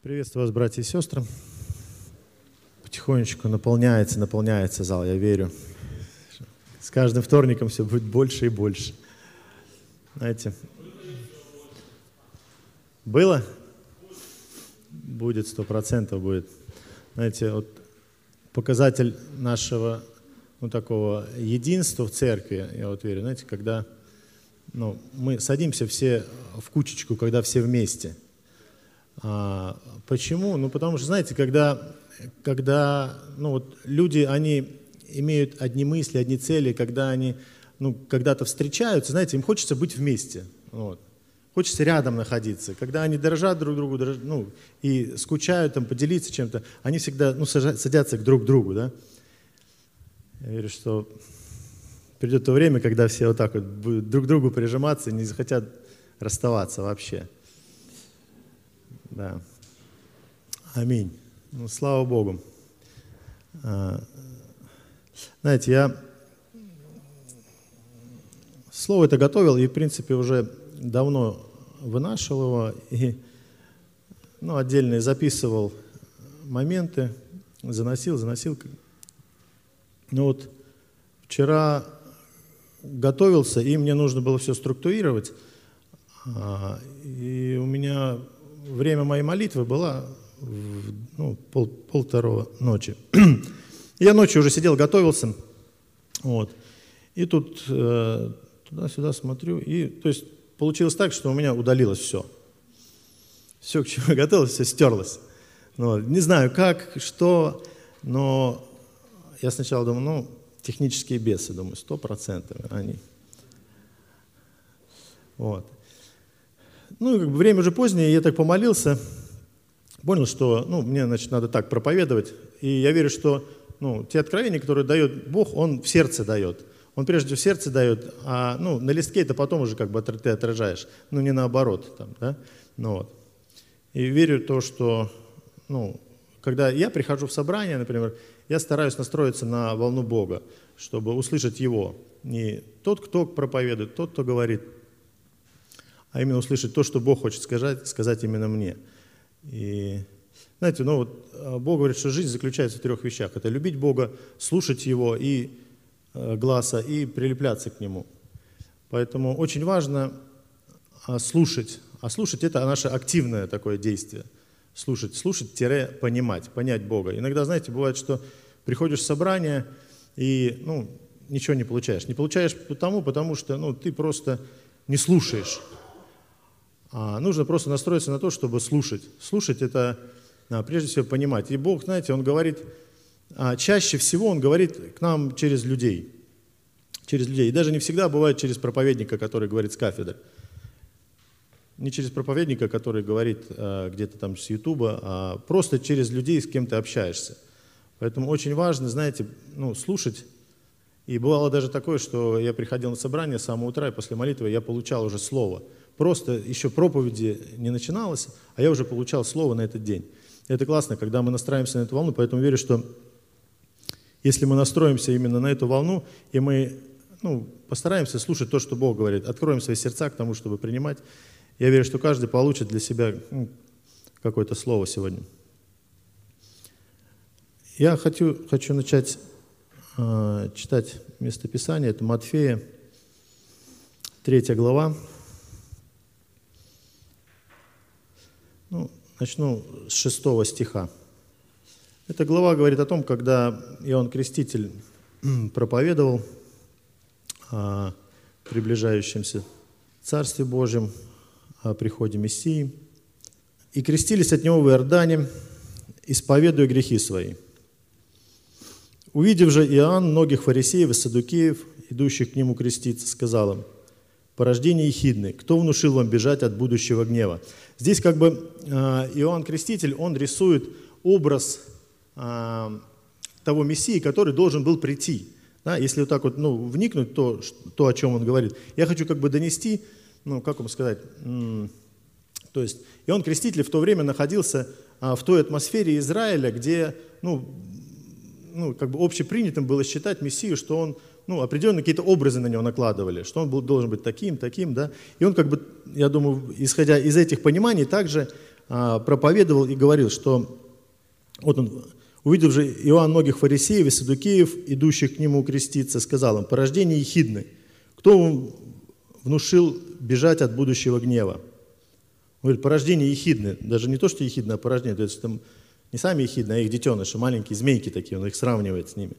Приветствую вас, братья и сестры. Потихонечку наполняется, наполняется зал, я верю. С каждым вторником все будет больше и больше. Знаете, было? Будет, сто процентов будет. Знаете, вот показатель нашего ну, такого единства в церкви, я вот верю, знаете, когда ну, мы садимся все в кучечку, когда все вместе. А, почему? Ну, потому что, знаете, когда, когда ну, вот люди, они имеют одни мысли, одни цели, когда они ну, когда-то встречаются, знаете, им хочется быть вместе. Вот. Хочется рядом находиться. Когда они дорожат друг другу дорож, ну, и скучают, там, поделиться чем-то, они всегда ну, садятся друг к другу. Да? Я верю, что придет то время, когда все вот так вот будут друг к другу прижиматься и не захотят расставаться вообще. Да. Аминь. Ну, слава Богу. А, знаете, я слово это готовил и, в принципе, уже давно вынашивал его и ну, отдельно записывал моменты, заносил, заносил. Ну вот вчера готовился, и мне нужно было все структурировать. А, и у меня время моей молитвы было ну, пол, пол ночи. Я ночью уже сидел, готовился. Вот. И тут э, туда-сюда смотрю. И, то есть получилось так, что у меня удалилось все. Все, к чему я готовился, все стерлось. Ну, не знаю как, что, но я сначала думал, ну, технические бесы, думаю, сто процентов они. Вот. Ну, как бы время уже позднее, я так помолился, понял, что ну, мне значит, надо так проповедовать. И я верю, что ну, те откровения, которые дает Бог, Он в сердце дает. Он прежде в сердце дает, а ну, на листке это потом уже как бы ты отражаешь, ну не наоборот. Там, да? ну, вот. И верю в то, что ну, когда я прихожу в собрание, например, я стараюсь настроиться на волну Бога, чтобы услышать Его. Не тот, кто проповедует, тот, кто говорит, а именно услышать то, что Бог хочет сказать, сказать именно мне. И знаете, ну вот а, Бог говорит, что жизнь заключается в трех вещах. Это любить Бога, слушать Его и э, глаза и прилепляться к Нему. Поэтому очень важно а, слушать. А слушать это наше активное такое действие. Слушать, слушать-понимать, понять Бога. Иногда, знаете, бывает, что приходишь в собрание и ну, ничего не получаешь. Не получаешь потому, потому что ну, ты просто не слушаешь. А нужно просто настроиться на то, чтобы слушать. Слушать это а, прежде всего понимать. И Бог, знаете, Он говорит, а, чаще всего Он говорит к нам через людей. Через людей. И даже не всегда бывает через проповедника, который говорит с кафедры. Не через проповедника, который говорит где-то там с Ютуба, а просто через людей, с кем ты общаешься. Поэтому очень важно, знаете, ну, слушать. И бывало даже такое, что я приходил на собрание с самого утра, и после молитвы я получал уже слово – просто еще проповеди не начиналось, а я уже получал слово на этот день. И это классно, когда мы настраиваемся на эту волну, поэтому верю, что если мы настроимся именно на эту волну, и мы ну, постараемся слушать то, что Бог говорит, откроем свои сердца к тому, чтобы принимать, я верю, что каждый получит для себя ну, какое-то слово сегодня. Я хочу, хочу начать э, читать местописание, это Матфея, 3 глава, Ну, начну с шестого стиха. Эта глава говорит о том, когда Иоанн Креститель проповедовал о приближающемся Царстве Божьем, о приходе Мессии. «И крестились от Него в Иордане, исповедуя грехи свои. Увидев же Иоанн многих фарисеев и садукеев, идущих к Нему креститься, сказал им – порождение ехидны. Кто внушил вам бежать от будущего гнева? Здесь как бы а, Иоанн Креститель, он рисует образ а, того Мессии, который должен был прийти. Да, если вот так вот ну, вникнуть, то, то, о чем он говорит. Я хочу как бы донести, ну, как вам сказать, то есть Иоанн Креститель в то время находился а, в той атмосфере Израиля, где, ну, ну, как бы общепринятым было считать Мессию, что он ну, определенные какие-то образы на него накладывали, что он был, должен быть таким, таким, да. И он как бы, я думаю, исходя из этих пониманий, также а, проповедовал и говорил, что вот он, увидев же Иоанн многих фарисеев и садукеев, идущих к нему креститься, сказал им, порождение ехидны, кто вам внушил бежать от будущего гнева? Он говорит, порождение ехидны, даже не то, что ехидны, а порождение, то есть там не сами ехидны, а их детеныши, маленькие змейки такие, он их сравнивает с ними.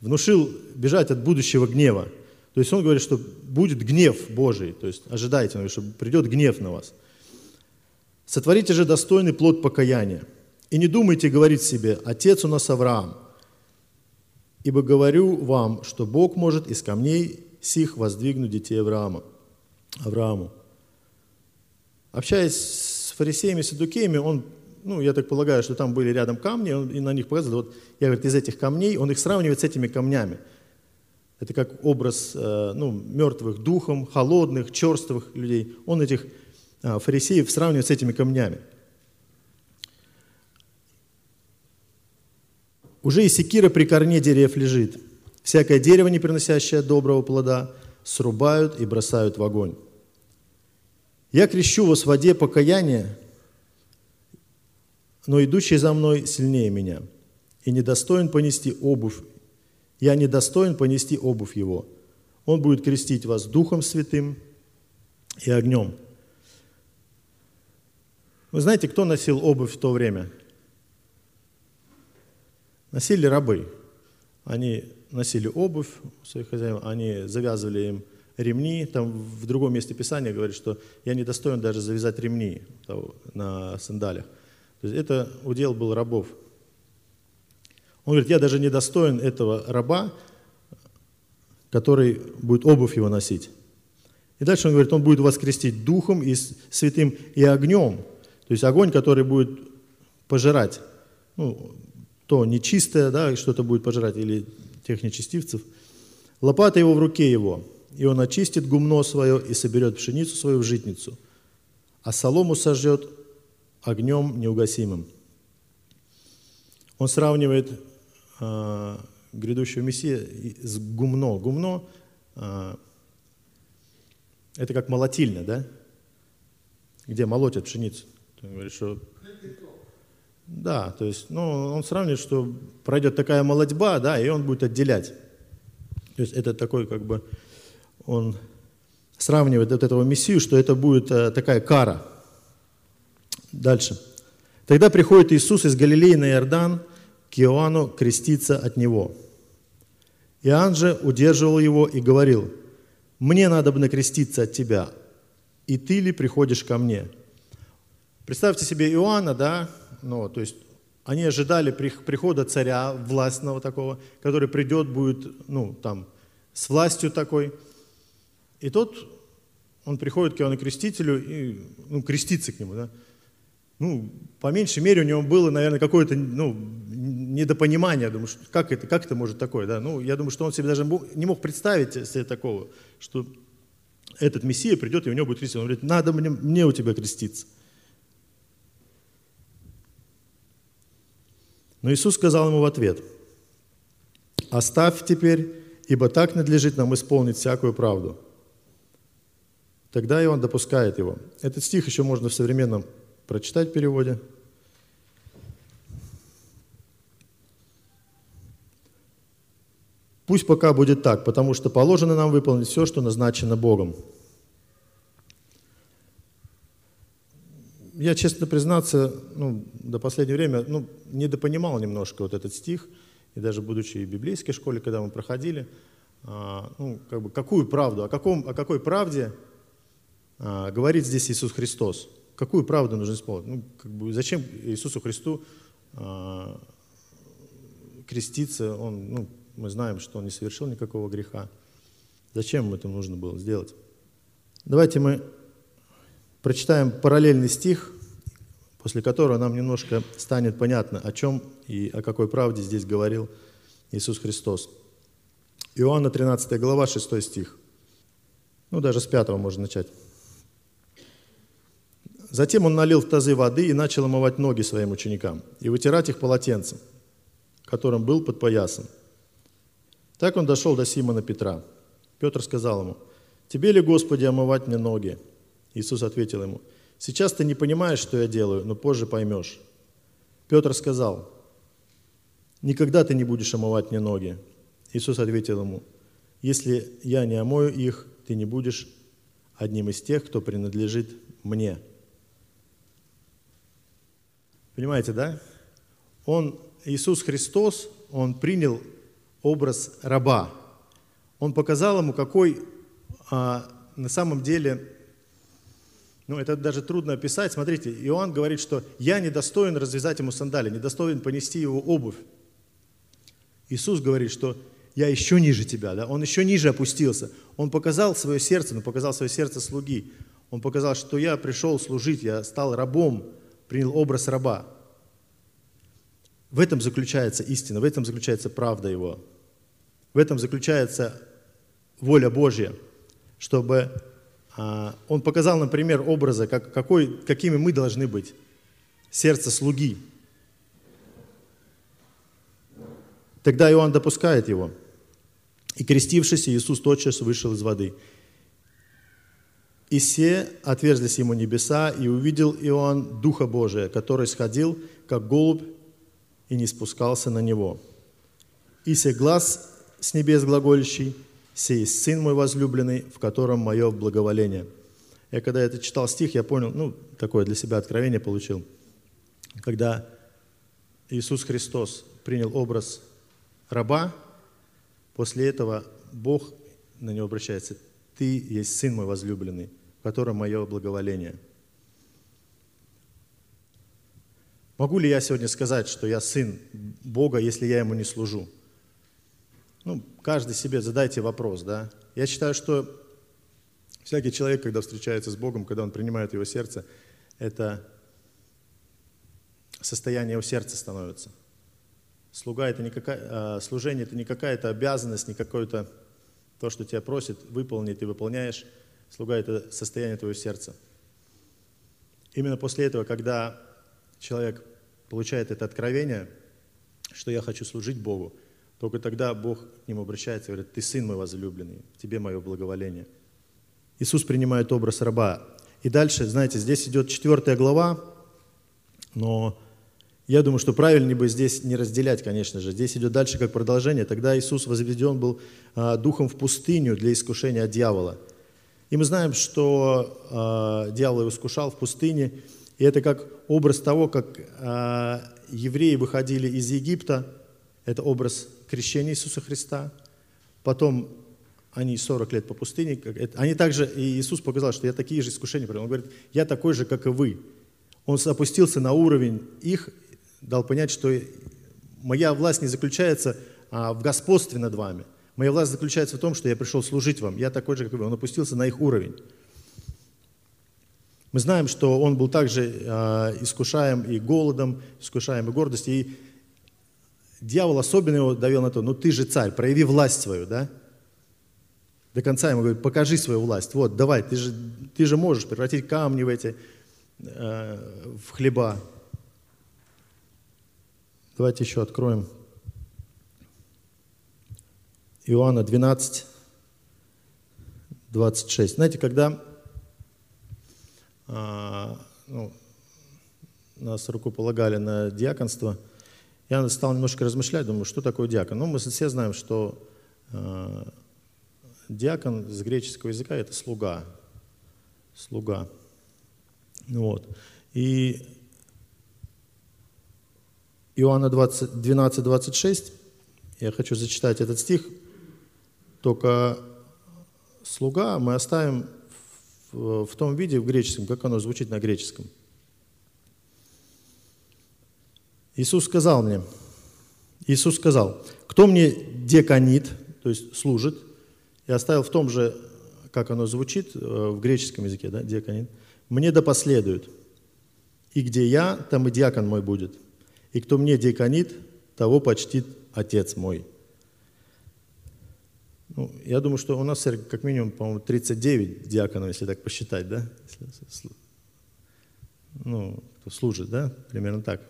Внушил бежать от будущего гнева. То есть он говорит, что будет гнев Божий, то есть ожидайте, он говорит, что придет гнев на вас. Сотворите же достойный плод покаяния. И не думайте говорить себе, отец у нас Авраам. Ибо говорю вам, что Бог может из камней сих воздвигнуть детей Авраама. Аврааму. Общаясь с фарисеями, садукеями, он, ну, я так полагаю, что там были рядом камни, он и на них показывал, вот я, говорит, из этих камней, он их сравнивает с этими камнями. Это как образ э, ну, мертвых духом, холодных, черствых людей. Он этих а, фарисеев сравнивает с этими камнями. Уже и секира при корне дерев лежит. Всякое дерево, не приносящее доброго плода, срубают и бросают в огонь. Я крещу вас в воде покаяния, но идущий за мной сильнее меня, и недостоин понести обувь. Я недостоин понести обувь его. Он будет крестить вас Духом Святым и огнем – вы знаете, кто носил обувь в то время? Носили рабы. Они носили обувь своих хозяев, они завязывали им ремни. Там в другом месте Писания говорит, что я не достоин даже завязать ремни на сандалях. То есть это удел был рабов. Он говорит, я даже не достоин этого раба, который будет обувь его носить. И дальше он говорит, он будет вас крестить духом и святым и огнем. То есть огонь, который будет пожирать, ну, то нечистое, да, что-то будет пожирать, или тех нечестивцев. Лопата его в руке его, и он очистит гумно свое и соберет пшеницу свою в житницу, а солому сожжет огнем неугасимым. Он сравнивает э, грядущего Мессия с гумно. Гумно э, – это как молотильня, да? Где молотят пшеницу. Он говорит, что... Да, то есть, ну, он сравнивает, что пройдет такая молодьба, да, и он будет отделять. То есть это такой, как бы, он сравнивает от этого Мессию, что это будет э, такая кара. Дальше. Тогда приходит Иисус из Галилеи на Иордан к Иоанну креститься от него. Иоанн же удерживал его и говорил, «Мне надо бы накреститься от тебя, и ты ли приходишь ко мне?» Представьте себе Иоанна, да, ну, то есть они ожидали прихода царя властного такого, который придет, будет, ну, там, с властью такой. И тот, он приходит к Иоанну Крестителю и, ну, крестится к нему, да. Ну, по меньшей мере у него было, наверное, какое-то, ну, недопонимание. Я думаю, что как это, как это может такое, да? Ну, я думаю, что он себе даже не мог представить себе такого, что этот Мессия придет, и у него будет креститься. Он говорит, надо мне, мне у тебя креститься. Но Иисус сказал ему в ответ, «Оставь теперь, ибо так надлежит нам исполнить всякую правду». Тогда и он допускает его. Этот стих еще можно в современном прочитать переводе. Пусть пока будет так, потому что положено нам выполнить все, что назначено Богом. я, честно признаться, ну, до последнего время ну, недопонимал немножко вот этот стих, и даже будучи в библейской школе, когда мы проходили, а, ну, как бы, какую правду, о, каком, о какой правде а, говорит здесь Иисус Христос? Какую правду нужно исполнить? Ну, как бы, зачем Иисусу Христу а, креститься? Он, ну, мы знаем, что Он не совершил никакого греха. Зачем это нужно было сделать? Давайте мы прочитаем параллельный стих, после которого нам немножко станет понятно, о чем и о какой правде здесь говорил Иисус Христос. Иоанна 13 глава, 6 стих. Ну, даже с 5 можно начать. Затем он налил в тазы воды и начал омывать ноги своим ученикам и вытирать их полотенцем, которым был под поясом. Так он дошел до Симона Петра. Петр сказал ему, «Тебе ли, Господи, омывать мне ноги?» Иисус ответил ему, Сейчас ты не понимаешь, что я делаю, но позже поймешь. Петр сказал, никогда ты не будешь омывать мне ноги. Иисус ответил ему, если я не омою их, ты не будешь одним из тех, кто принадлежит мне. Понимаете, да? Он, Иисус Христос, Он принял образ раба. Он показал ему, какой а, на самом деле, ну это даже трудно описать. Смотрите, Иоанн говорит, что я недостоин развязать ему сандали, недостоин понести его обувь. Иисус говорит, что я еще ниже тебя, да? он еще ниже опустился. Он показал свое сердце, но показал свое сердце слуги. Он показал, что я пришел служить, я стал рабом, принял образ раба. В этом заключается истина, в этом заключается правда Его. В этом заключается воля Божья – чтобы а, он показал нам пример образа, как, какой, какими мы должны быть. Сердце слуги. Тогда Иоанн допускает его. И крестившись, Иисус тотчас вышел из воды. И все отверзлись ему небеса, и увидел Иоанн Духа Божия, который сходил, как голубь, и не спускался на него. И се глаз с небес глаголящий – «Сей Сын мой возлюбленный, в котором мое благоволение». Я когда это читал стих, я понял, ну, такое для себя откровение получил. Когда Иисус Христос принял образ раба, после этого Бог на него обращается. «Ты есть Сын мой возлюбленный, в котором мое благоволение». Могу ли я сегодня сказать, что я сын Бога, если я ему не служу? Ну, каждый себе задайте вопрос, да. Я считаю, что всякий человек, когда встречается с Богом, когда он принимает его сердце, это состояние его сердца становится. Слуга это не какая, а, служение это не какая-то обязанность, не какое-то то, что тебя просит выполнить, ты выполняешь. Слуга это состояние твоего сердца. Именно после этого, когда человек получает это откровение, что я хочу служить Богу, только тогда Бог к нему обращается и говорит, ты сын мой возлюбленный, тебе мое благоволение. Иисус принимает образ раба. И дальше, знаете, здесь идет четвертая глава, но я думаю, что правильнее бы здесь не разделять, конечно же. Здесь идет дальше как продолжение. Тогда Иисус возведен был а, духом в пустыню для искушения от дьявола. И мы знаем, что а, дьявол его искушал в пустыне. И это как образ того, как а, евреи выходили из Египта. Это образ крещение Иисуса Христа, потом они 40 лет по пустыне, они также, и Иисус показал, что я такие же искушения принял. Он говорит, я такой же, как и вы. Он опустился на уровень их, дал понять, что моя власть не заключается а, в господстве над вами. Моя власть заключается в том, что я пришел служить вам. Я такой же, как вы. Он опустился на их уровень. Мы знаем, что он был также э, искушаем и голодом, искушаем и гордостью. И дьявол особенно его довел на то, ну ты же царь, прояви власть свою, да? До конца ему говорит, покажи свою власть. Вот, давай, ты же, ты же можешь превратить камни в эти, э, в хлеба. Давайте еще откроем. Иоанна 12, 26. Знаете, когда э, ну, нас рукополагали на диаконство – я стал немножко размышлять, думаю, что такое диакон. Ну, мы все знаем, что э, диакон с греческого языка – это слуга. Слуга. Вот. И Иоанна 20, 12, 26, я хочу зачитать этот стих, только слуга мы оставим в, в том виде, в греческом, как оно звучит на греческом – Иисус сказал мне, Иисус сказал, кто мне деканит, то есть служит, я оставил в том же, как оно звучит э, в греческом языке, да, диаконит, мне да последует. И где я, там и диакон мой будет. И кто мне диаконит, того почтит Отец мой. Ну, я думаю, что у нас как минимум, по-моему, 39 диаконов, если так посчитать, да? Ну, кто служит, да? Примерно так.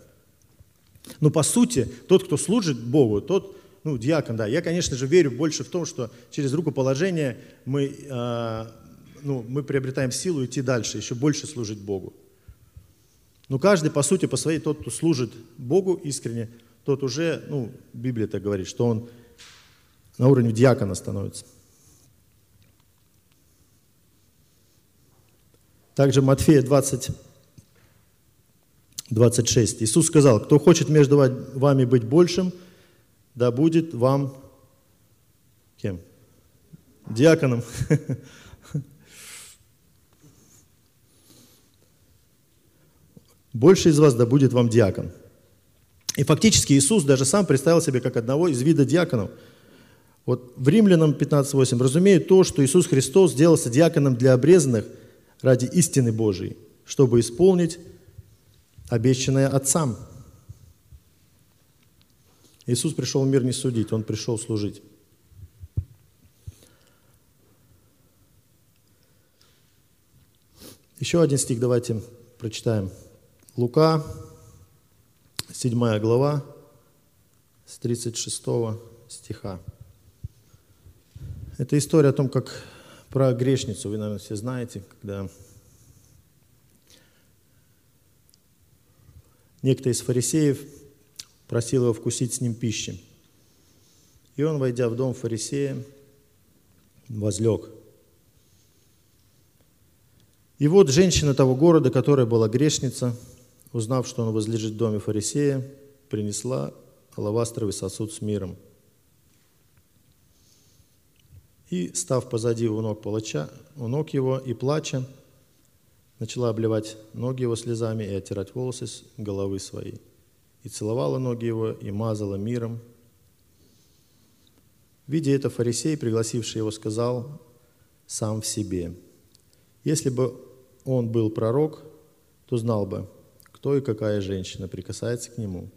Но по сути, тот, кто служит Богу, тот, ну, диакон, да, я, конечно же, верю больше в том, что через рукоположение мы, э, ну, мы приобретаем силу идти дальше, еще больше служить Богу. Но каждый, по сути, по своей, тот, кто служит Богу искренне, тот уже, ну, Библия так говорит, что он на уровне диакона становится. Также Матфея 20, 26. Иисус сказал, кто хочет между вами быть большим, да будет вам кем? Диаконом. Больше из вас да будет вам диакон. И фактически Иисус даже сам представил себя как одного из вида диаконов. Вот в Римлянам 15.8 разумеет то, что Иисус Христос сделался диаконом для обрезанных ради истины Божией, чтобы исполнить обещанное Отцам. Иисус пришел в мир не судить, Он пришел служить. Еще один стих давайте прочитаем. Лука, 7 глава, с 36 стиха. Это история о том, как про грешницу, вы, наверное, все знаете, когда некто из фарисеев просил его вкусить с ним пищи. И он, войдя в дом фарисея, возлег. И вот женщина того города, которая была грешница, узнав, что он возлежит в доме фарисея, принесла алавастровый сосуд с миром. И, став позади у ног палача, у ног его и плача, начала обливать ноги его слезами и оттирать волосы с головы своей. И целовала ноги его, и мазала миром. Видя это, фарисей, пригласивший его, сказал сам в себе, «Если бы он был пророк, то знал бы, кто и какая женщина прикасается к нему,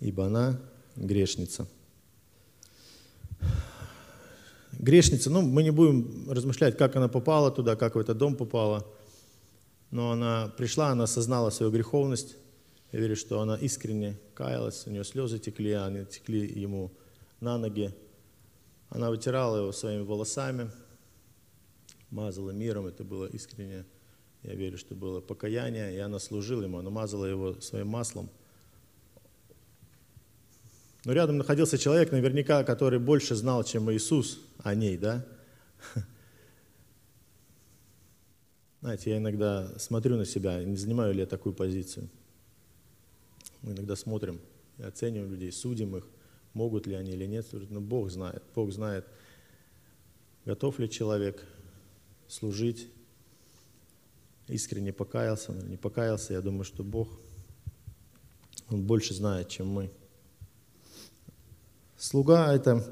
ибо она грешница. Грешница, ну, мы не будем размышлять, как она попала туда, как в этот дом попала, но она пришла, она осознала свою греховность, я верю, что она искренне каялась, у нее слезы текли, они текли ему на ноги. Она вытирала его своими волосами, мазала миром, это было искренне. Я верю, что было покаяние, и она служила ему, она мазала его своим маслом. Но рядом находился человек, наверняка, который больше знал, чем Иисус о ней, да? Знаете, я иногда смотрю на себя, не занимаю ли я такую позицию. Мы иногда смотрим и оцениваем людей, судим их, могут ли они или нет. Но ну, Бог знает, Бог знает, готов ли человек служить искренне покаялся, не покаялся, я думаю, что Бог, Он больше знает, чем мы. Слуга – это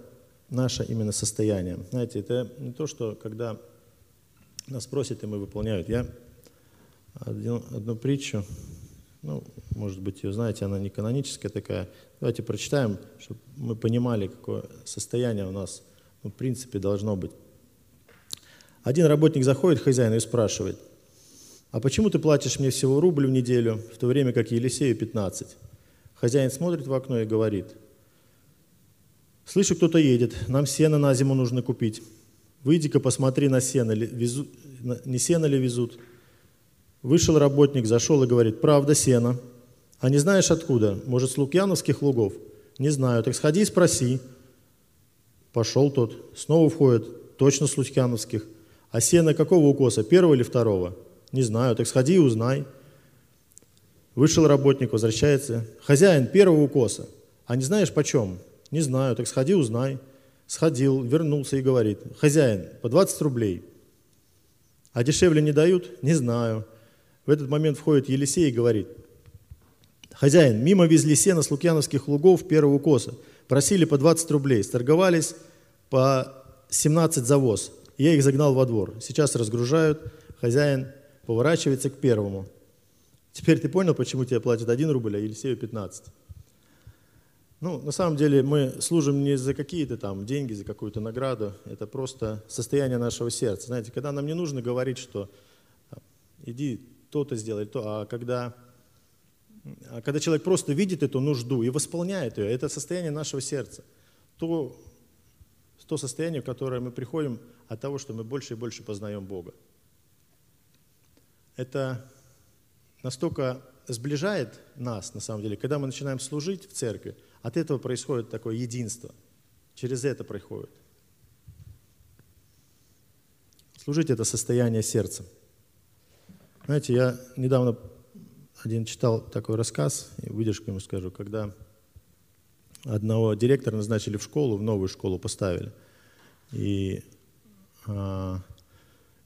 наше именно состояние. Знаете, это не то, что когда нас просят, и мы выполняют. Я одну, одну притчу, ну, может быть, ее знаете, она не каноническая такая. Давайте прочитаем, чтобы мы понимали, какое состояние у нас, ну, в принципе, должно быть. Один работник заходит к хозяину и спрашивает – а почему ты платишь мне всего рубль в неделю, в то время как Елисею 15? Хозяин смотрит в окно и говорит, слышу, кто-то едет, нам сено на зиму нужно купить. Выйди-ка посмотри на сено, везу, не сено ли везут. Вышел работник, зашел и говорит, правда, сено. А не знаешь откуда? Может, с лукьяновских лугов? Не знаю. Так сходи и спроси. Пошел тот. Снова входит. Точно с лукьяновских. А сено какого укоса? Первого или второго? Не знаю, так сходи и узнай. Вышел работник, возвращается. Хозяин первого укоса. А не знаешь почем? Не знаю, так сходи, узнай. Сходил, вернулся и говорит, хозяин, по 20 рублей. А дешевле не дают? Не знаю. В этот момент входит Елисей и говорит, хозяин, мимо везли сено с лукьяновских лугов первого укоса. Просили по 20 рублей, сторговались по 17 за воз. Я их загнал во двор. Сейчас разгружают. Хозяин поворачивается к первому. Теперь ты понял, почему тебе платят 1 рубль, а Елисею 15? Ну, на самом деле мы служим не за какие-то там деньги, за какую-то награду. Это просто состояние нашего сердца. Знаете, когда нам не нужно говорить, что иди то-то сделай, то, а когда, а когда человек просто видит эту нужду и восполняет ее, это состояние нашего сердца. То, то состояние, в которое мы приходим от того, что мы больше и больше познаем Бога это настолько сближает нас, на самом деле, когда мы начинаем служить в церкви, от этого происходит такое единство. Через это происходит. Служить – это состояние сердца. Знаете, я недавно один читал такой рассказ, и выдержку ему скажу, когда одного директора назначили в школу, в новую школу поставили. И, а,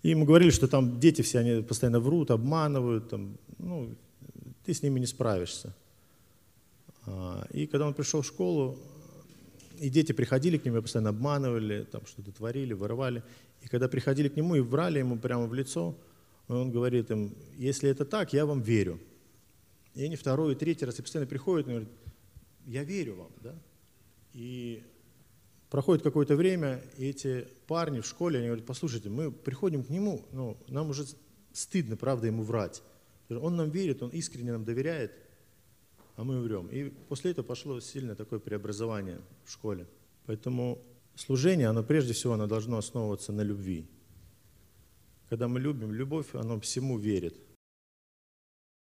ему говорили, что там дети все, они постоянно врут, обманывают, там, ну, ты с ними не справишься. А, и когда он пришел в школу, и дети приходили к нему, постоянно обманывали, там что-то творили, воровали. И когда приходили к нему и врали ему прямо в лицо, он говорит им, если это так, я вам верю. И они второй и третий раз и постоянно приходят и говорят, я верю вам. Да? И проходит какое-то время, и эти парни в школе, они говорят, послушайте, мы приходим к нему, ну, нам уже стыдно, правда, ему врать. Он нам верит, он искренне нам доверяет, а мы умрем. И после этого пошло сильное такое преобразование в школе. Поэтому служение, оно прежде всего, оно должно основываться на любви. Когда мы любим, любовь, оно всему верит.